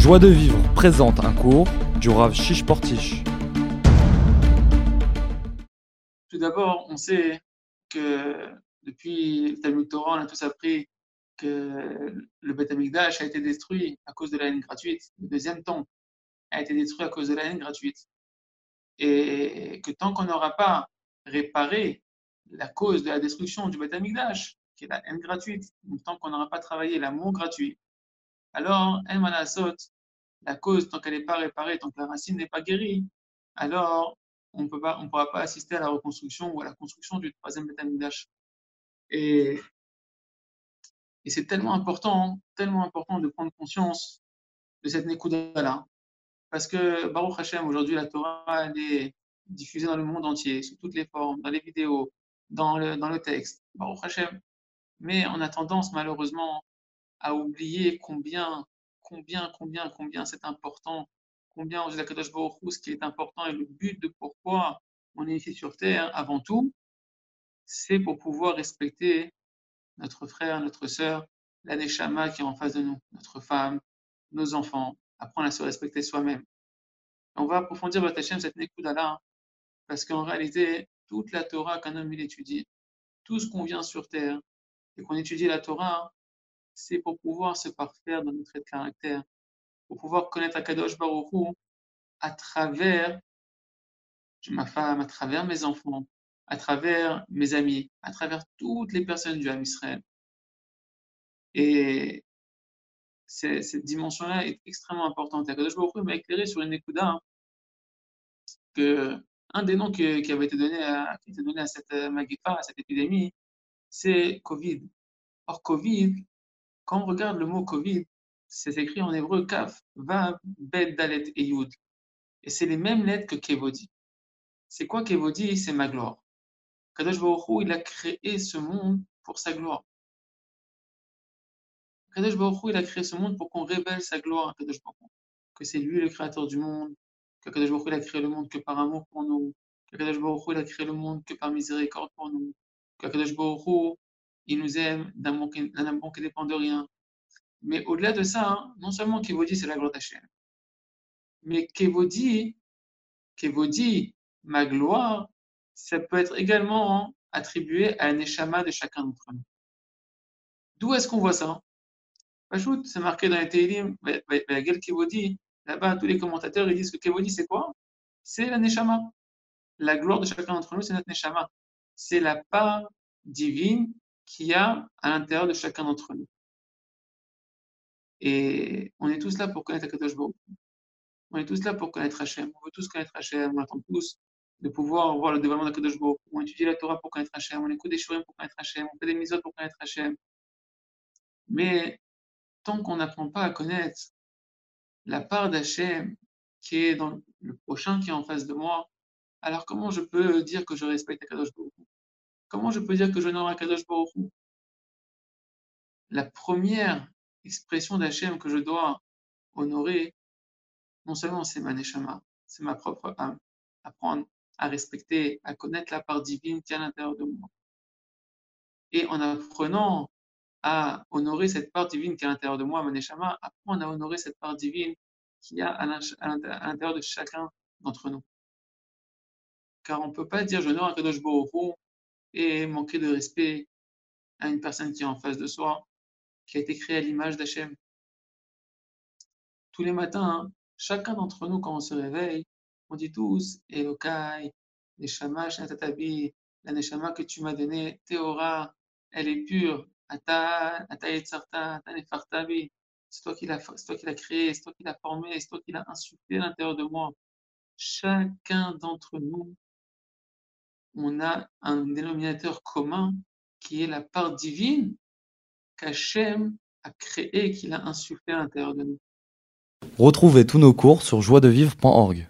Joie de vivre présente un cours du Rav Shish Portish. Tout d'abord, on sait que depuis le Talmud Torah, on a tous appris que le Beth Amikdash a été détruit à cause de la haine gratuite. Le deuxième temple a été détruit à cause de la haine gratuite. Et que tant qu'on n'aura pas réparé la cause de la destruction du Beth Amikdash, qui est la haine gratuite, tant qu'on n'aura pas travaillé l'amour gratuit, alors, la cause, tant qu'elle n'est pas réparée, tant que la racine n'est pas guérie, alors on ne pourra pas assister à la reconstruction ou à la construction du troisième Betamigdash. Et, et c'est tellement important, tellement important de prendre conscience de cette Nekuda-là. Parce que Baruch Hashem, aujourd'hui, la Torah, elle est diffusée dans le monde entier, sous toutes les formes, dans les vidéos, dans le, dans le texte. Baruch Hashem. Mais on a tendance, malheureusement, à oublier combien, combien, combien, combien c'est important, combien on dit Kadosh ce qui est important et le but de pourquoi on est ici sur Terre, avant tout, c'est pour pouvoir respecter notre frère, notre sœur, la qui est en face de nous, notre femme, nos enfants, apprendre à se respecter soi-même. On va approfondir votre Hachem, cette Nekuda-là, parce qu'en réalité, toute la Torah qu'un homme il étudie, tout ce qu'on vient sur terre et qu'on étudie la Torah, c'est pour pouvoir se parfaire dans notre caractère, pour pouvoir connaître Akadosh Baruch à travers ma femme, à travers mes enfants, à travers mes amis, à travers toutes les personnes du Ham Israël. Et cette dimension-là est extrêmement importante. Akadosh Baruch m'a éclairé sur une écoute que un des noms qui, avait été donné à cette euh, magifa, à cette épidémie, c'est Covid. Or, Covid, quand on regarde le mot Covid, c'est écrit en hébreu Kaf, Vav, Bet, Dalet et Yud. Et c'est les mêmes lettres que Kevodi. C'est quoi Kevodi? C'est ma gloire. Kadosh Baruch il a créé ce monde pour sa gloire. Kadosh Baruch il a créé ce monde pour qu'on révèle sa gloire à Kadosh Que c'est lui le créateur du monde, que Kadosh Baruch il a créé le monde que par amour pour nous, que Kadosh Baruch il a créé le monde que par miséricorde pour nous, que Kadosh Baruch il nous aime d'un amour qui ne dépend de rien. Mais au-delà de ça, hein, non seulement Kévodi, c'est la gloire d'Hachem, mais Kévodi, Kévodi, ma gloire, ça peut être également attribué à un échama de chacun d'entre nous. D'où est-ce qu'on voit ça c'est marqué dans les Teilim, la gueule Kévodi, là-bas, tous les commentateurs ils disent que Kévodi, c'est quoi? C'est la Neshama. La gloire de chacun d'entre nous, c'est notre Neshama. C'est la part divine qu'il y a à l'intérieur de chacun d'entre nous. Et on est tous là pour connaître Akadosh Baruch. On est tous là pour connaître Hachem. On veut tous connaître Hachem. On attend tous de pouvoir voir le développement d'Akadosh Baruch. On étudie la Torah pour connaître Hachem. On écoute des shurim pour connaître Hachem. On fait des misotes pour connaître Hachem. Mais tant qu'on n'apprend pas à connaître la part d'Hachem qui est dans le prochain qui est en face de moi, alors comment je peux dire que je respecte Akadosh Baruch Comment je peux dire que je n'aurai Kadosh Baruch La première expression d'Hachem que je dois honorer, non seulement c'est ma neshama, c'est ma propre âme, apprendre à respecter, à connaître la part divine qui est à l'intérieur de moi. Et en apprenant à honorer cette part divine qui est à l'intérieur de moi, ma neshama, apprendre à honorer cette part divine qui y a à l'intérieur de chacun d'entre nous. Car on ne peut pas dire je n'aurai Kadosh Baruch et manquer de respect à une personne qui est en face de soi, qui a été créée à l'image d'Hachem. Tous les matins, hein, chacun d'entre nous, quand on se réveille, on dit tous Elokai, Neshama, Shatatabi, la Neshama que tu m'as donnée, Théora, elle est pure, Ata, Ata Ata Nefartabi. C'est toi qui l'as créé, c'est toi qui l'as formé, c'est toi qui l'as insufflé à l'intérieur de moi. Chacun d'entre nous on a un dénominateur commun qui est la part divine qu'Hachem a créée et qu'il a insufflée à l'intérieur de nous. Retrouvez tous nos cours sur joiedevivre.org.